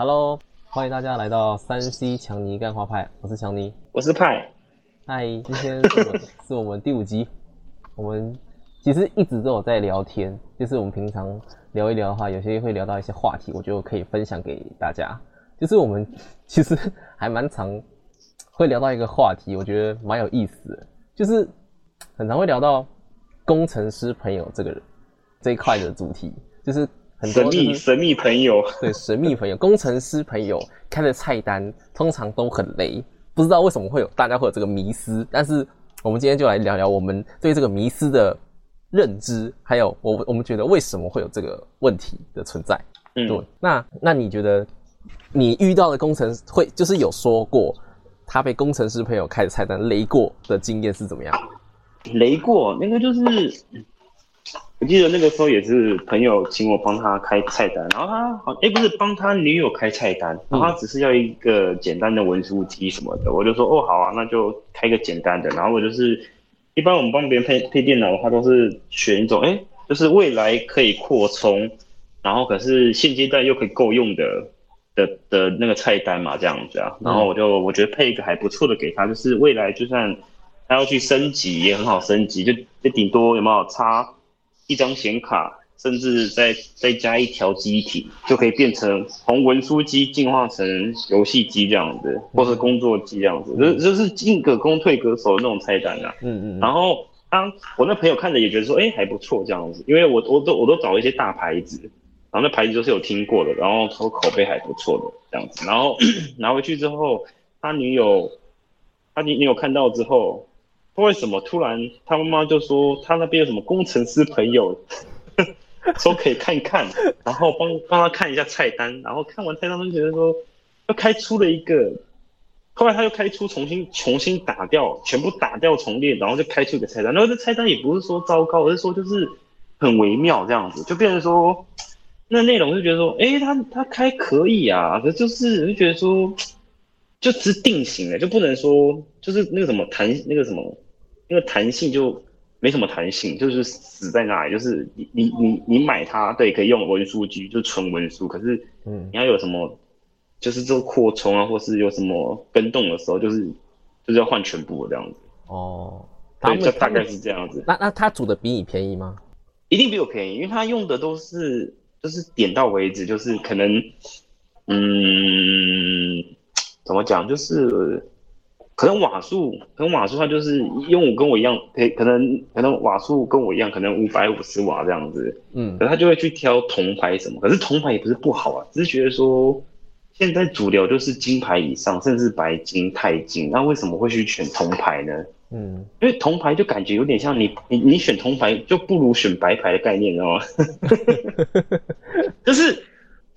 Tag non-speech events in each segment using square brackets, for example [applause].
Hello，欢迎大家来到三 C 强尼干花派，我是强尼，我是派。嗨，今天是我们是我们第五集，[laughs] 我们其实一直都有在聊天，就是我们平常聊一聊的话，有些会聊到一些话题，我觉得可以分享给大家。就是我们其实还蛮常会聊到一个话题，我觉得蛮有意思的，就是很常会聊到工程师朋友这个人这一块的主题，就是很多神秘就是神秘朋友，[laughs] 对神秘朋友、工程师朋友开的菜单通常都很雷，不知道为什么会有大家会有这个迷思。但是我们今天就来聊聊我们对这个迷思的认知，还有我我们觉得为什么会有这个问题的存在。嗯对嗯，，那那你觉得你遇到的工程师会就是有说过他被工程师朋友开的菜单雷过的经验是怎么样？雷过那个就是，我记得那个时候也是朋友请我帮他开菜单，然后他好哎、不是帮他女友开菜单，然后他只是要一个简单的文书机什么的，我就说哦好啊，那就开个简单的，然后我就是一般我们帮别人配配电脑的话，都是选一种哎、就是未来可以扩充，然后可是现阶段又可以够用的。的的那个菜单嘛，这样子啊，然后我就我觉得配一个还不错的给他，就是未来就算他要去升级也很好升级，就就顶多有没有插一张显卡，甚至再再加一条机体，就可以变成从文书机进化成游戏机这样子，或是工作机这样子，就就是进可攻退可守的那种菜单啊。嗯嗯然后当我那朋友看着也觉得说，哎、还不错这样子，因为我我都我都找一些大牌子，然后那牌子都是有听过的，然后说口碑还不错的这样子，然后 [coughs] 拿回去之后，他女友他女女友看到之后，为什么突然他妈妈就说他那边有什么工程师朋友。[laughs] 说可以看看，[laughs] 然后帮帮他看一下菜单，然后看完菜单就觉得说，又开出了一个后来他又开出重新重新打掉，全部打掉重练，然后就开出一个菜单。然后这菜单也不是说糟糕，而是说就是很微妙这样子，就变成说那内容就觉得说，诶，他他开可以啊，可是就是就觉得说，就只是定型了，就不能说就是那个什么弹那个什么那个弹性就没什么弹性，就是死在那里，就是你你你你买它对可以用文书机，就纯文书，可是嗯你要有什么，就是这个扩充啊，或是有什么跟动的时候，就是就是要换全部的这样子。哦，他对，就大概是这样子。那那他煮的比你便宜吗？一定比我便宜，因为他用的都是就是点到为止，就是可能，嗯，怎么讲，就是可能瓦数，可能瓦数它就是用我跟我一样，可可能可能瓦数跟我一样，可能五百五十瓦这样子，嗯可是他就会去挑铜牌什么，可是铜牌也不是不好啊，只是觉得说现在主流就是金牌以上，甚至白金、钛金，那为什么会去选铜牌呢？嗯，因为铜牌就感觉有点像你你你选铜牌就不如选白牌的概念，你知道吗？就是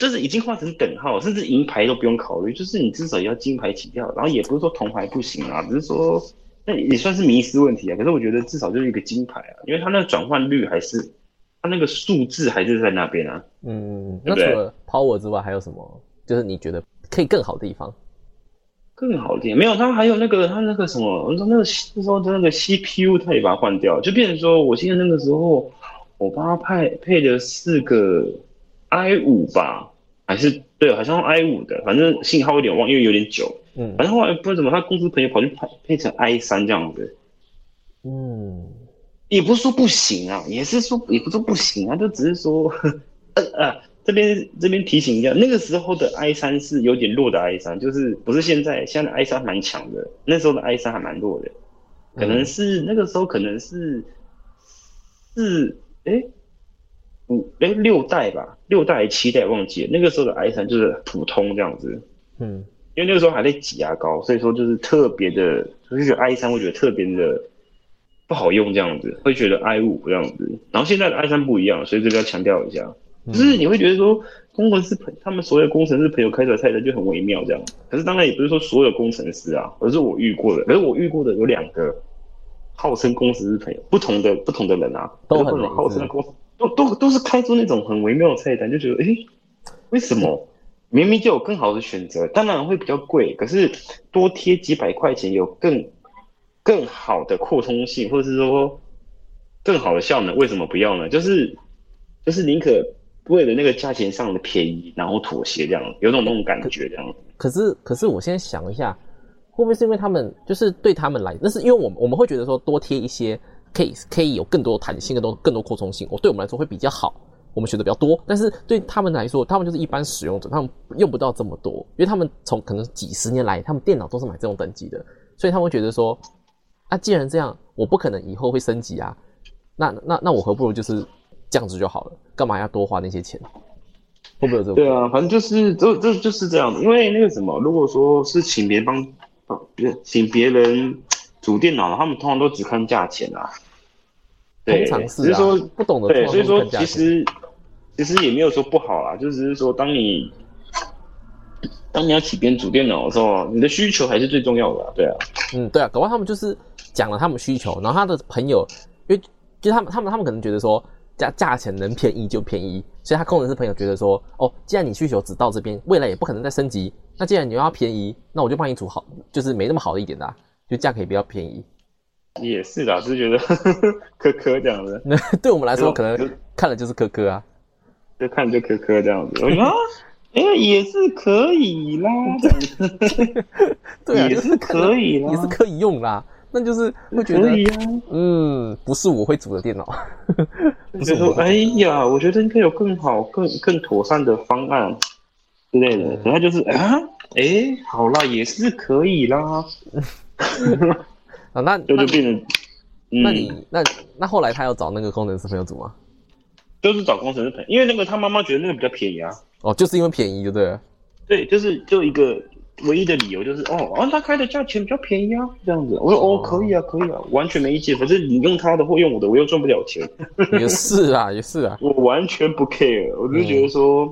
就是已经画成等号，甚至银牌都不用考虑，就是你至少要金牌起跳，然后也不是说铜牌不行啊，只是说那也算是迷失问题啊。可是我觉得至少就是一个金牌啊，因为它那个转换率还是它那个数字还是在那边啊。嗯，对对那除了 power 之外，还有什么？就是你觉得可以更好的地方？更好一点，没有，它还有那个，它那个什么，我说那个那时候的那个 CPU，它也把它换掉，就变成说，我现在那个时候我帮他配配的是个 i 五吧，还是对，好像 i 五的，反正信号有点忘，因为有点久，嗯。反正后来不知道怎么，他公司朋友跑去配配成 i 三这样子，嗯。也不是说不行啊，也是说也不是说不行啊，就只是说，[laughs] 呃呃，这边这边提醒一下，那个时候的 i 三是有点弱的 i 三，就是不是现在，现在的 i 三蛮强的，那时候的 i 三还蛮弱的，可能是、那个时候可能是是哎五哎六代吧，六代还是七代忘记了，那个时候的 i 三就是普通这样子，嗯因为那个时候还在挤牙膏，所以说就是特别的，就是觉得 i 三会觉得特别的不好用这样子，会觉得 i 五这样子。然后现在的 i 三不一样，所以这个要强调一下，就是你会觉得说工程师朋他们所有工程师朋友开出来菜单就很微妙这样。可是当然也不是说所有工程师啊，而是我遇过的，可是我遇过的有两个号称工程师朋友，不同的不同的人啊，都很号称的工，都都都是开出那种很微妙的菜单，就觉得诶，为什么？明明就有更好的选择，当然会比较贵，可是多贴几百块钱有更更好的扩充性，或者是说更好的效能，为什么不要呢？就是就是宁可为了那个价钱上的便宜，然后妥协这样，有种那种感觉这样。可是，可是我现在想一下，会不会是因为他们就是对他们来，那是因为我我们会觉得说多贴一些可以可以有更多的弹性、更多更多扩充性，我对我们来说会比较好，我们选择比较多。但是对他们来说，他们就是一般使用者，他们用不到这么多，因为他们从可能几十年来，他们电脑都是买这种等级的，所以他们觉得说，啊，既然这样，我不可能以后会升级啊，那那那我何不如就是这样子就好了，干嘛要多花那些钱？会不会有这种？对啊，反正就是这这就是这样。因为那个什么，如果说是请别人帮，帮别请别人组电脑，他们通常都只看价钱啊。对，通常是啊只是说不懂的对，所以说其实其实也没有说不好啦，就只是说当你当你要请别人组电脑的时候，你的需求还是最重要的啊、对啊。嗯，对啊，搞不好他们就是讲了他们需求，然后他的朋友，因为就他们他们他们可能觉得说价价钱能便宜就便宜，所以他工程师朋友觉得说，哦，既然你需求只到这边，未来也不可能再升级，那既然你要便宜，那我就帮你组好，就是没那么好的一点的、啊，就价格也比较便宜。也是啦，只是觉得 [laughs] 科科这样子，那对我们来说，可能看了就是科科啊。就看就科科这样子。[laughs] 啊，哎、也是可以啦，[laughs] 对啊，也是可以啦，也是可以用啦。那就是会觉得可，以啊。嗯，不是我会组的电脑，不就是说，我哎呀，我觉得应该有更好、更更妥善的方案之类的。然后就是啊，哎，好啦，也是可以啦，[laughs] 啊。那就变成，嗯，那你那那后来他要找那个工程师朋友组吗？就是找工程师朋友，因为那个他妈妈觉得那个比较便宜啊。哦，就是因为便宜，就对了。对，就是就一个唯一的理由就是哦，哦，他开的价钱比较便宜啊，这样子。我说哦哦，可以啊，可以啊，完全没意见。反正你用他的或用我的，我又赚不了钱，[laughs] 也是啊，也是啊。[laughs] 我完全不 care。我就觉得说，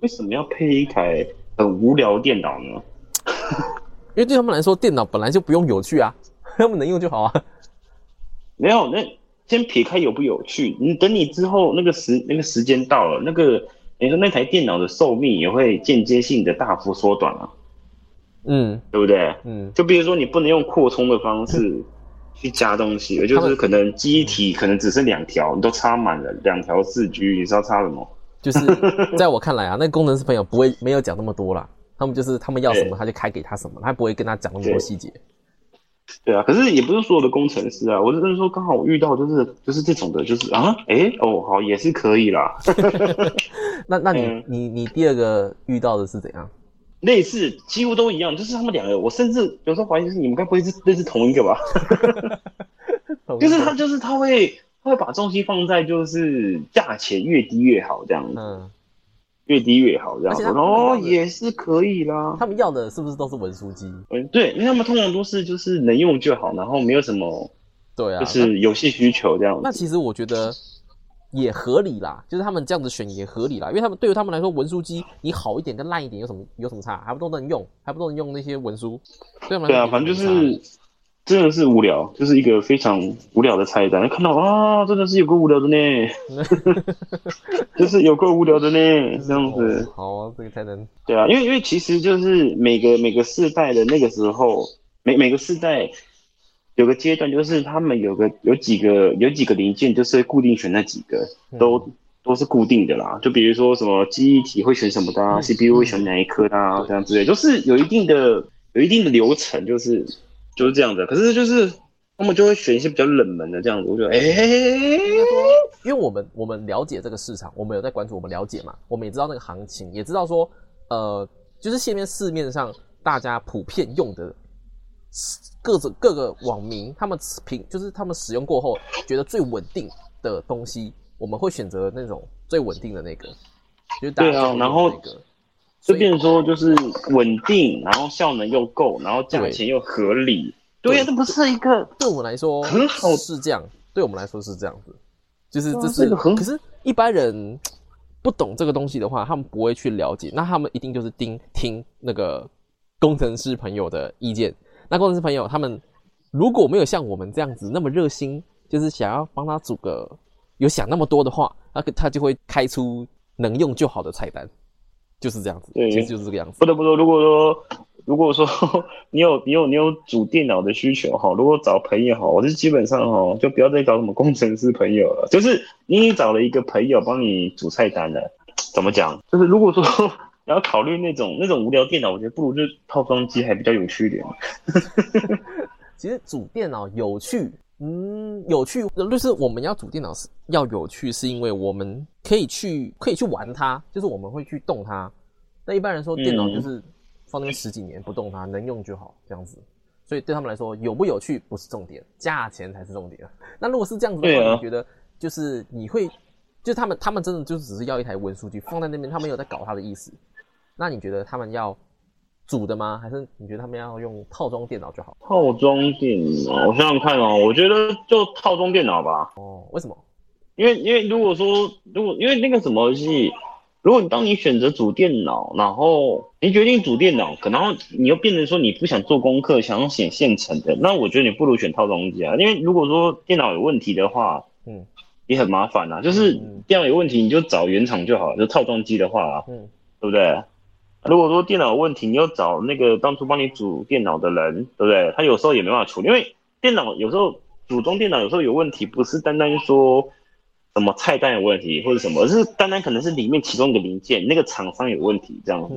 为什么要配一台很无聊的电脑呢？因为对他们来说，电脑本来就不用有趣啊，他们能用就好啊。没有，那先撇开有不有趣，你等你之后那个时那个时间到了，那个你说那台电脑的寿命也会间接性的大幅缩短啊，嗯对不对？嗯，就比如说你不能用扩充的方式 [laughs] 去加东西，也就是可能机体可能只剩两条，你都插满了两条四 G，你知道插什么？就是在我看来啊，那个工程师朋友不会没有讲那么多啦，他们就是他们要什么他就开给他什么，他不会跟他讲那么多对。细节。对啊，可是也不是所有的工程师啊，我是真的说刚好我遇到就是就是这种的，就是啊，哎哦好也是可以啦，[laughs] 那那你嗯。你你第二个遇到的是怎样？类似几乎都一样，就是他们两个，我甚至有时候怀疑是你们该不会是认识同一个吧？[laughs] 就是他就是他会他会把重心放在就是价钱越低越好这样子，嗯，越低越好这样子，而且他然后他们也是可以啦。他们要的是不是都是文书机？嗯，对，因为他们通常都是就是能用就好，然后没有什么对啊，就是游戏需求这样子。那其实我觉得也合理啦，就是他们这样子选也合理啦，因为他们对于他们来说，文书机你好一点跟烂一点有什么有什么差？还不都能用，还不都能用那些文书？对吗？对啊，反正就是真的是无聊，就是一个非常无聊的菜单。看到啊，真的是有个无聊的呢，[laughs] 就是有个无聊的呢，这样子。哦好啊，这个才能对啊，因为因为其实就是每个每个世代的那个时候，每每个世代有个阶段，就是他们有个有几个有几个零件，就是固定选那几个，都、都是固定的啦。就比如说什么记忆体会选什么的、啊、嗯 c p u 会选哪一颗的啊，这样之类，都是有一定的有一定的流程，就是就是这样的。可是就是他们就会选一些比较冷门的这样子，我觉得哎、因为我们我们了解这个市场，我们有在关注，我们了解嘛，我们也知道那个行情，也知道说，呃，就是现面市面上大家普遍用的各种各个网民，他们评就是他们使用过后觉得最稳定的东西，我们会选择那种最稳定的那个，就是大家然后那个，就变成说就是稳定，然后效能又够，然后价钱又合理。对呀、这不是一个对我们来说很好是这样，对我们来说是这样子，就是这是，这个很可是一般人不懂这个东西的话，他们不会去了解，那他们一定就是听听那个工程师朋友的意见。那工程师朋友他们如果没有像我们这样子那么热心，就是想要帮他组个有想那么多的话，他他就会开出能用就好的菜单，就是这样子，对其实就是这个样子。不得不说，如果说 [laughs] 如果说你有你有你有组电脑的需求哈，如果找朋友哈，我是基本上哈就不要再找什么工程师朋友了，就是你找了一个朋友帮你组菜单了，怎么讲？就是如果说你 [laughs] 要考虑那种那种无聊电脑，我觉得不如就套装机还比较有趣一点。[laughs] 其实组电脑有趣，嗯，有趣就是我们要组电脑是要有趣，是因为我们可以去可以去玩它，就是我们会去动它。那一般人说电脑就是放那边十几年不动它，能用就好这样子。所以对他们来说，有不有趣不是重点，价钱才是重点。那如果是这样子的话，你觉得就是你会，就是他们他们真的就只是要一台文书机放在那边，他们有在搞他的意思。那你觉得他们要组的吗？还是你觉得他们要用套装电脑就好？套装电脑，我想想看哦，我觉得就套装电脑吧。哦，为什么？因为因为如果说如果因为那个什么是。如果你当你选择组电脑，然后你决定组电脑，可能你又变成说你不想做功课，想要选现成的，那我觉得你不如选套装机啊。因为如果说电脑有问题的话，嗯，也很麻烦啊。就是电脑有问题，你就找原厂就好了。就套装机的话，嗯，对不对？如果说电脑有问题，你要找那个当初帮你组电脑的人，对不对？他有时候也没办法处理，因为电脑有时候组装电脑有时候有问题，不是单单说。什么菜单有问题或者什么，而是单单可能是里面其中一个零件，那个厂商有问题这样子。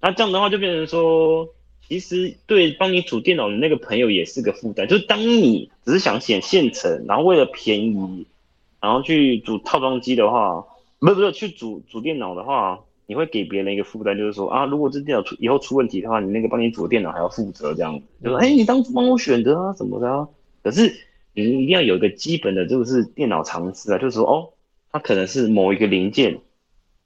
那这样的话就变成说，其实对帮你组电脑的那个朋友也是个负担。就是当你只是想选现成，然后为了便宜，然后去组套装机的话，不是不是去组组电脑的话，你会给别人一个负担，就是说啊，如果这电脑出以后出问题的话，你那个帮你组的电脑还要负责这样子。就说哎，你当初帮我选择啊什么的啊，可是。你一定要有一个基本的，就是电脑常识啊，就是说，哦，它可能是某一个零件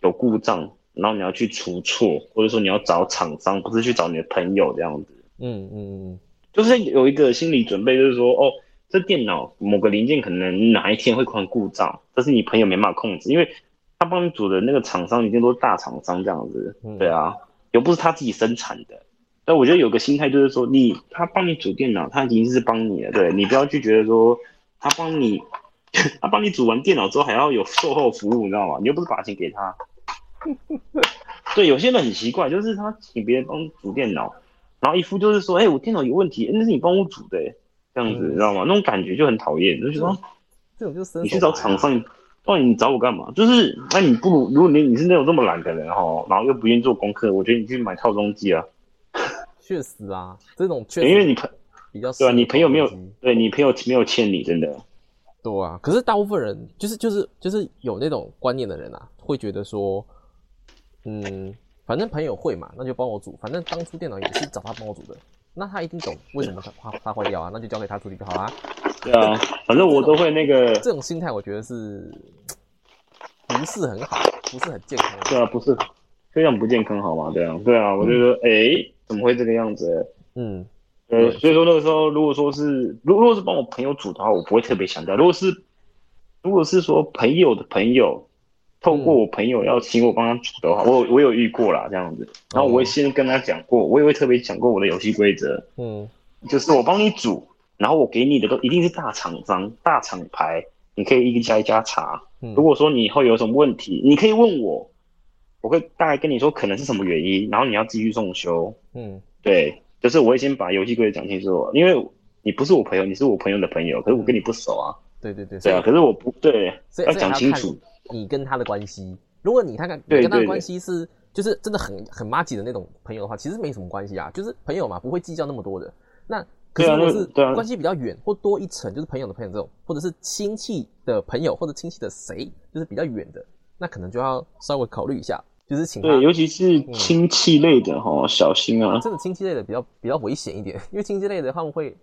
有故障，然后你要去除错，或者说你要找厂商，不是去找你的朋友这样子。嗯嗯嗯，就是有一个心理准备，就是说，哦，这电脑某个零件可能哪一天会换故障，但是你朋友没办法控制，因为他帮你组的那个厂商一定都是大厂商这样子。对啊，又不是他自己生产的。但我觉得有个心态就是说，你他帮你组电脑，他已经是帮你了，对 [laughs] 你不要去觉得说他帮你，[laughs] 他帮你组完电脑之后还要有售后服务，你知道吗？你又不是把钱给他。[laughs] 对，有些人很奇怪，就是他请别人帮组电脑，然后一副就是说，哎，我电脑有问题，那是你帮我组的，这样子，你知道吗？那种感觉就很讨厌，就是说，这种就是你去找厂商，到底你找我干嘛？就是，那你不如如果你你是那种这么懒的人哈，然后又不愿意做功课，我觉得你去买套装机啊。[laughs] 确实啊，这种确实因为你朋比较对啊，你朋友没有对你朋友没有欠你，真的对啊。可是大部分人就是就是就是有那种观念的人啊，会觉得说，嗯，反正朋友会嘛，那就帮我组。反正当初电脑也是找他帮我组的，那他一定懂为什么他他坏掉啊，那就交给他处理就好啊。对啊，反正我都会那个 [laughs] 这种心态，我觉得是不是很好，不是很健康。对啊，不是非常不健康，好吗？对啊，对啊，我就说，哎。怎么会这个样子？嗯，呃，所以说那个时候，如果说是，如果是帮我朋友煮的话，我不会特别强调。如果是，如果是说朋友的朋友，透过我朋友要请我帮他煮的话，我我有遇过啦，这样子。然后我会先跟他讲过，我也会特别讲过我的游戏规则。嗯，就是我帮你组，然后我给你的都一定是大厂商、大厂牌，你可以一家一家查。如果说你以后有什么问题，你可以问我。我会大概跟你说可能是什么原因，然后你要继续送修。嗯，对，就是我会先把游戏规则讲清楚，因为你不是我朋友，你是我朋友的朋友，可是我跟你不熟啊。对对对。对啊，可是我不对，要讲清楚你跟他的关系。如果你看看你跟他的关系是就是真的很很妈吉的那种朋友的话，其实没什么关系啊，就是朋友嘛，不会计较那么多的。那可是如果是关系比较远或多一层，就是朋友的朋友这种，或者是亲戚的朋友或者亲戚的谁，就是比较远的，那可能就要稍微考虑一下。就是请对，尤其是亲戚类的哈，小心啊！这个亲戚类的比较比较危险一点，因为亲戚类的他们会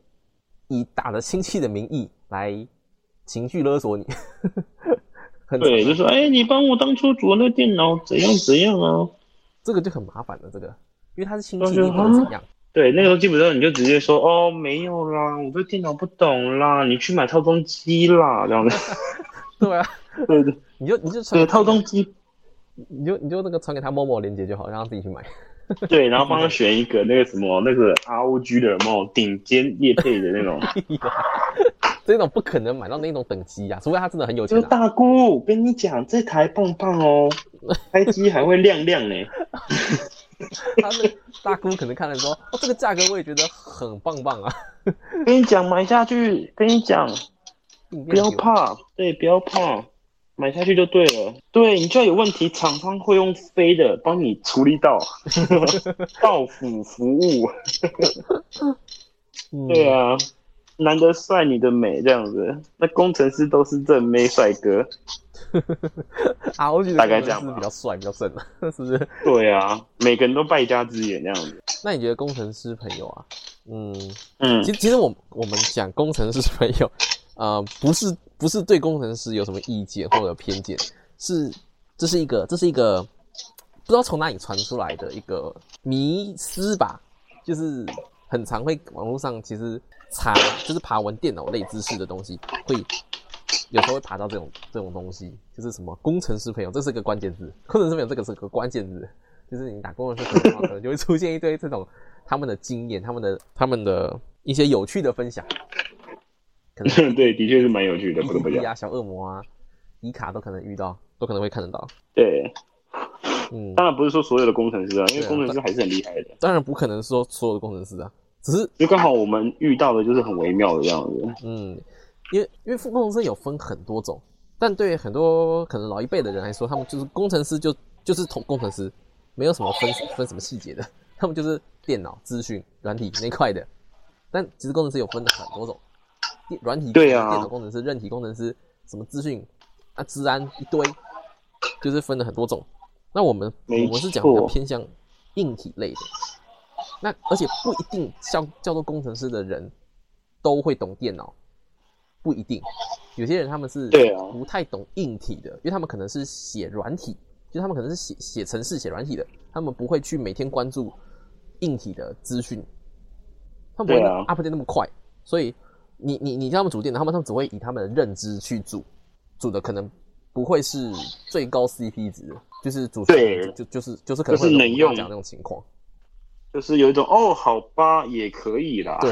以打着亲戚的名义来情绪勒索你。对，就说哎，你帮我当初组那电脑怎样怎样啊？这个就很麻烦了，这个，因为他是亲戚，你不能怎样？对，那个时候基本上你就直接说哦，没有啦，我对电脑不懂啦，你去买套装机啦，这样子。[laughs] [laughs] 对啊，对对，你就你就对套装机。你就你就那个传给他某某链接就好，让他自己去买。[laughs] 对，然后帮他选一个那个什么那个 ROG 的某顶尖业配的那种。这种不可能买到那种等级呀，除非他真的很有钱。大姑，跟你讲，这台棒棒哦，开机还会亮亮呢。他是大姑可能看了说，哦，这个价格我也觉得很棒棒啊。跟你讲，买下去，跟你讲，不要怕，对，不要怕。买下去就对了。对你就要有问题，厂商会用飞的帮你处理到，[laughs] 到府服务。[laughs] [laughs] 嗯对啊，男的帅，女的美，这样子。那工程师都是正妹帅哥。[laughs] 啊，我觉得大概这样吧工程师比较帅，比较正，[laughs] 是不是？对啊，每个人都败家之眼那样子。那你觉得工程师朋友啊，嗯，嗯其实其实我我们讲工程师朋友，[laughs] 呃，不是不是对工程师有什么意见或者偏见，是这是一个这是一个不知道从哪里传出来的一个迷思吧，就是很常会网络上其实查就是爬文电脑类知识的东西，会有时候会爬到这种这种东西，就是什么工程师朋友，这是个关键字，工程师朋友这个是个关键字，就是你打工程师朋友的话，可能就会出现一堆这种他们的经验、他们的他们的一些有趣的分享，可能对，的确是蛮有趣的，不得不讲。啊、小恶魔啊、迪卡都可能遇到，都可能会看得到。对，嗯，当然不是说所有的工程师啊，因为工程师还是很厉害的。当然不可能说所有的工程师啊，只是就刚好我们遇到的就是很微妙的样子。嗯，因为因为副工程师有分很多种，但对很多可能老一辈的人来说，他们就是工程师就就是同工程师，没有什么分分什么细节的，[laughs] 他们就是电脑、资讯、软体那块的。但其实工程师有分很多种，电软体对啊电脑工程师、韧体工程师，什么资讯啊、治安一堆，就是分了很多种。那我们我们是讲比较偏向硬体类的，那而且不一定叫叫做工程师的人都会懂电脑，不一定。有些人他们是不太懂硬体的，因为他们可能是写软体，就他们可能是写写程式、写软体的，他们不会去每天关注硬体的资讯，他们不会 update 那么快，所以你你你叫他们组电脑，他们他们只会以他们的认知去组，组的可能不会是最高 CP 值，就是组对就就是就是可能会讲那种情况。就是有一种哦，好吧，也可以啦。对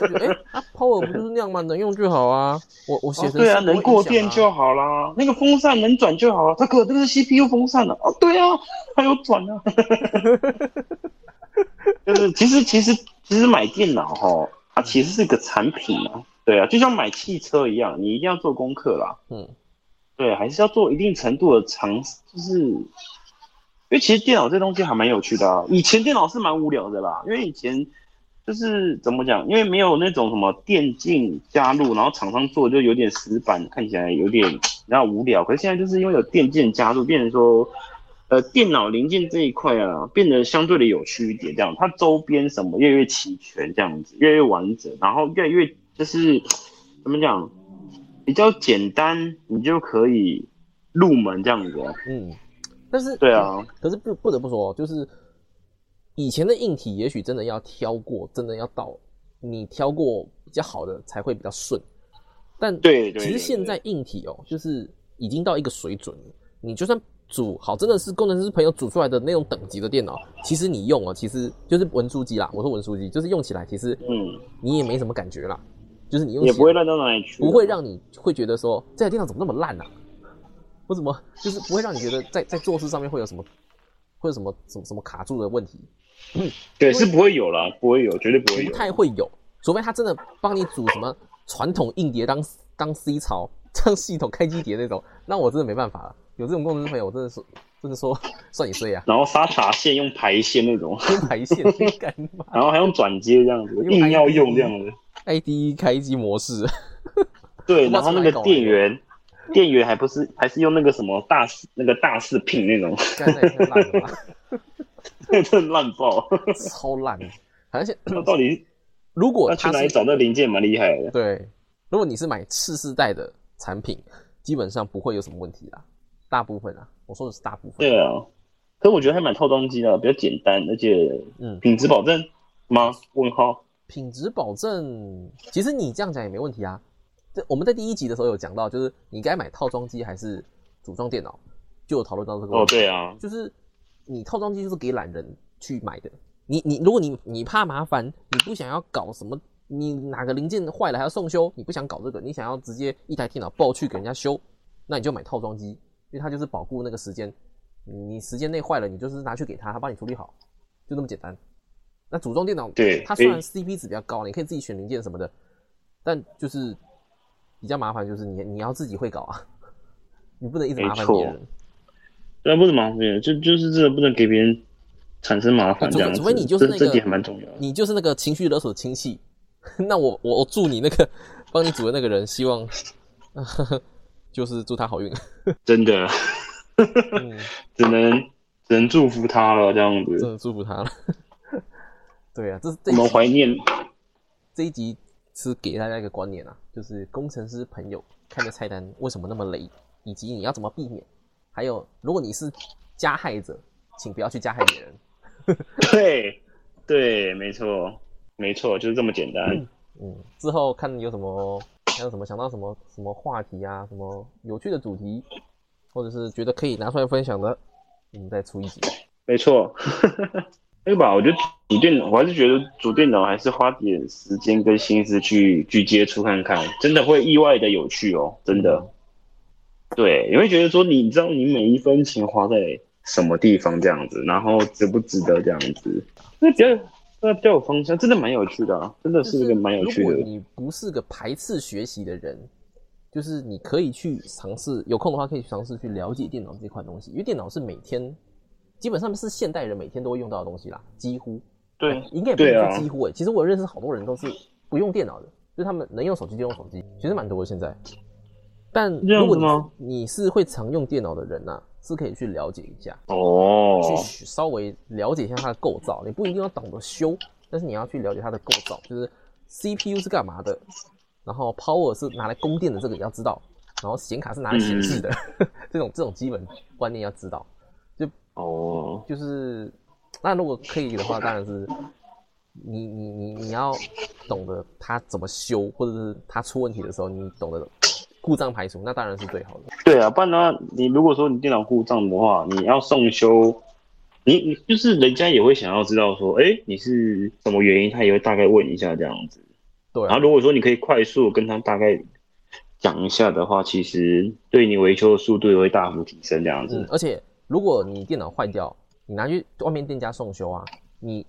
就是 [laughs] 哎，啊，Power 不就是那样吗？能用就好啊。我我写哦对啊，能过电就好啦。那个风扇能转就好了。它可这个是 CPU 风扇啊。哦，对啊，它有转啊。[laughs] 就是其实其实其实买电脑哈，它其实是个产品啊。对啊，就像买汽车一样，你一定要做功课啦。嗯，对，还是要做一定程度的尝试，就是因为其实电脑这东西还蛮有趣的啊。以前电脑是蛮无聊的啦，因为以前就是怎么讲，因为没有那种什么电竞加入，然后厂商做就有点死板，看起来有点然后无聊。可是现在就是因为有电竞加入，变成说。呃，电脑零件这一块啊，变得相对的有趣一点，这样它周边什么越来越齐全，这样子越来越完整，然后越来越就是怎么讲，比较简单，你就可以入门这样子。嗯，但是对啊，可是不不得不说，就是以前的硬体，也许真的要挑过，真的要到你挑过比较好的才会比较顺。但对其实现在硬体哦，就是已经到一个水准了，你就算组好，真的是工程师朋友组出来的那种等级的电脑，其实你用哦，其实就是文书机啦。我说文书机，就是用起来其实嗯，你也没什么感觉啦，就是你用起来也不会烂到哪里去，不会让你会觉得说这台电脑怎么那么烂啊？为什么就是不会让你觉得在在做事上面会有什么会有什么什么什么卡住的问题？对是不会有了，不会有，绝对不会不。太会有，除非他真的帮你组什么传统硬碟当当 C 槽，当系统开机碟那种，那我真的没办法了。有这种工程师朋友，我真的是真的说算你衰啊！然后沙塔线用排线那种，用排线 [laughs] 干嘛然后还用转接这样子，硬要用这样子。IDE 开机模式，[laughs] 对，然后那个电源，[laughs] 电源还不是还是用那个什么大四那个大四品那种，[laughs] 真的烂爆。超烂！而且那到底 [clears throat] 如果他是哪里找那零件蛮厉害的？对，如果你是买次世代的产品，基本上不会有什么问题啦。大部分啊，我说的是大部分。对啊，可我觉得还蛮套装机的，比较简单，而且嗯，品质保证吗？问号。品质保证，其实你这样讲也没问题啊。这我们在第一集的时候有讲到，就是你该买套装机还是组装电脑，就有讨论到这个哦，问题。哦对啊，就是你套装机就是给懒人去买的。你你如果你你怕麻烦，你不想要搞什么，你哪个零件坏了还要送修，你不想搞这个，你想要直接一台电脑抱去给人家修，那你就买套装机，因为它就是保护那个时间，你时间内坏了，你就是拿去给他，他帮你处理好，就那么简单。那组装电脑，对它虽然 CP 值比较高，你可以自己选零件什么的，但就是比较麻烦，就是你你要自己会搞啊，你不能一直麻烦别人。对啊，不能麻烦别人，就就是真的不能给别人产生麻烦这样子。除非你就是那个这这点还蛮重要的。你就是那个情绪勒索的亲戚，[laughs] 那我我我祝你那个帮你组的那个人，希望 [laughs] 就是祝他好运，[laughs] 真的，嗯，只能只能祝福他了，这样子。真的祝福他了。对啊，这是这我们怀念，这一集是给大家一个观念啊，就是工程师朋友看的菜单为什么那么雷，以及你要怎么避免，还有如果你是加害者，请不要去加害别人。对对，没错没错，就是这么简单。嗯，之后看有什么，还有什么想到什么什么话题啊，什么有趣的主题，或者是觉得可以拿出来分享的，我们再出一集。没错，那个吧，我觉得主电脑，我还是觉得主电脑还是花点时间跟心思去去接触看看，真的会意外的有趣哦，真的。对，你会觉得说，你知道你每一分钱花在什么地方这样子，然后值不值得这样子，那比较那比较有方向，真的蛮有趣的啊，真的是一个蛮有趣的。如果你不是个排斥学习的人，就是你可以去尝试，有空的话可以去尝试去了解电脑这块东西，因为电脑是每天基本上是现代人每天都会用到的东西啦，几乎对，应该也不能对啊说几乎诶、其实我认识好多人都是不用电脑的，就是他们能用手机就用手机，其实蛮多的现在。但如果你你是会常用电脑的人呐、是可以去了解一下，哦，去稍微了解一下它的构造。你不一定要懂得修，但是你要去了解它的构造，就是 CPU 是干嘛的，然后 Power 是拿来供电的，这个也要知道，然后显卡是拿来显示的，[laughs] 这种这种基本观念要知道。哦，就是那如果可以的话，当然是你你你你要懂得它怎么修，或者是它出问题的时候，你懂得故障排除，那当然是最好的。对啊，不然的话，你如果说你电脑故障的话，你要送修，你你就是人家也会想要知道说，哎，你是什么原因，他也会大概问一下这样子。对啊然后，如果说你可以快速跟他大概讲一下的话，其实对你维修的速度也会大幅提升这样嗯子。，而且如果你电脑坏掉，你拿去外面店家送修啊，你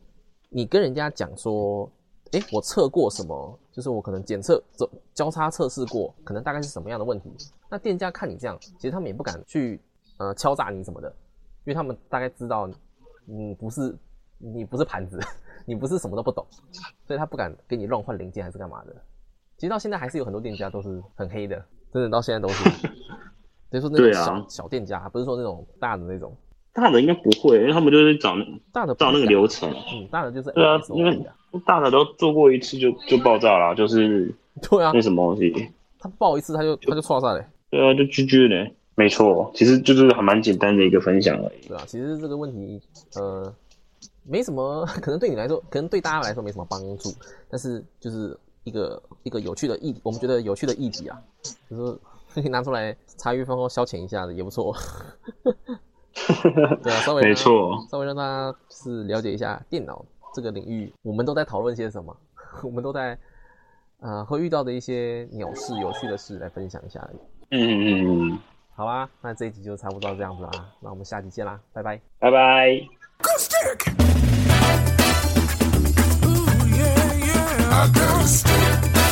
你跟人家讲说，诶，我测过什么，就是我可能检测走交叉测试过，可能大概是什么样的问题。那店家看你这样，其实他们也不敢去呃敲诈你什么的，因为他们大概知道你不是你不是盘子，[laughs] 你不是什么都不懂，所以他不敢给你乱换零件还是干嘛的。其实到现在还是有很多店家都是很黑的，真的到现在都是。所以说那种对啊小、小店家，不是说那种大的那种，大的应该不会，因为他们就是找大的不照那个流程。嗯，大的就是对啊因为啊，大的都做过一次就就爆炸了，就是对啊那，什么东西。他爆一次他就他就错炸了，对啊，就 GG 嘞。没错，其实就是还蛮简单的一个分享而已。对啊，其实这个问题呃没什么，[laughs] 可能对你来说，可能对大家来说没什么帮助，但是就是一个一个有趣的议题，我们觉得有趣的议题啊，就是 [laughs] 拿出来茶余饭后消遣一下的也不错。[laughs] 对啊，稍微让没错，稍微让大家就是了解一下电脑这个领域，我们都在讨论些什么，[laughs] 我们都在呃会遇到的一些鸟事、有趣的事来分享一下而已。嗯嗯嗯，好啦，那这一集就差不多这样子啦，那我们下集见啦，拜拜。拜拜。Ooh,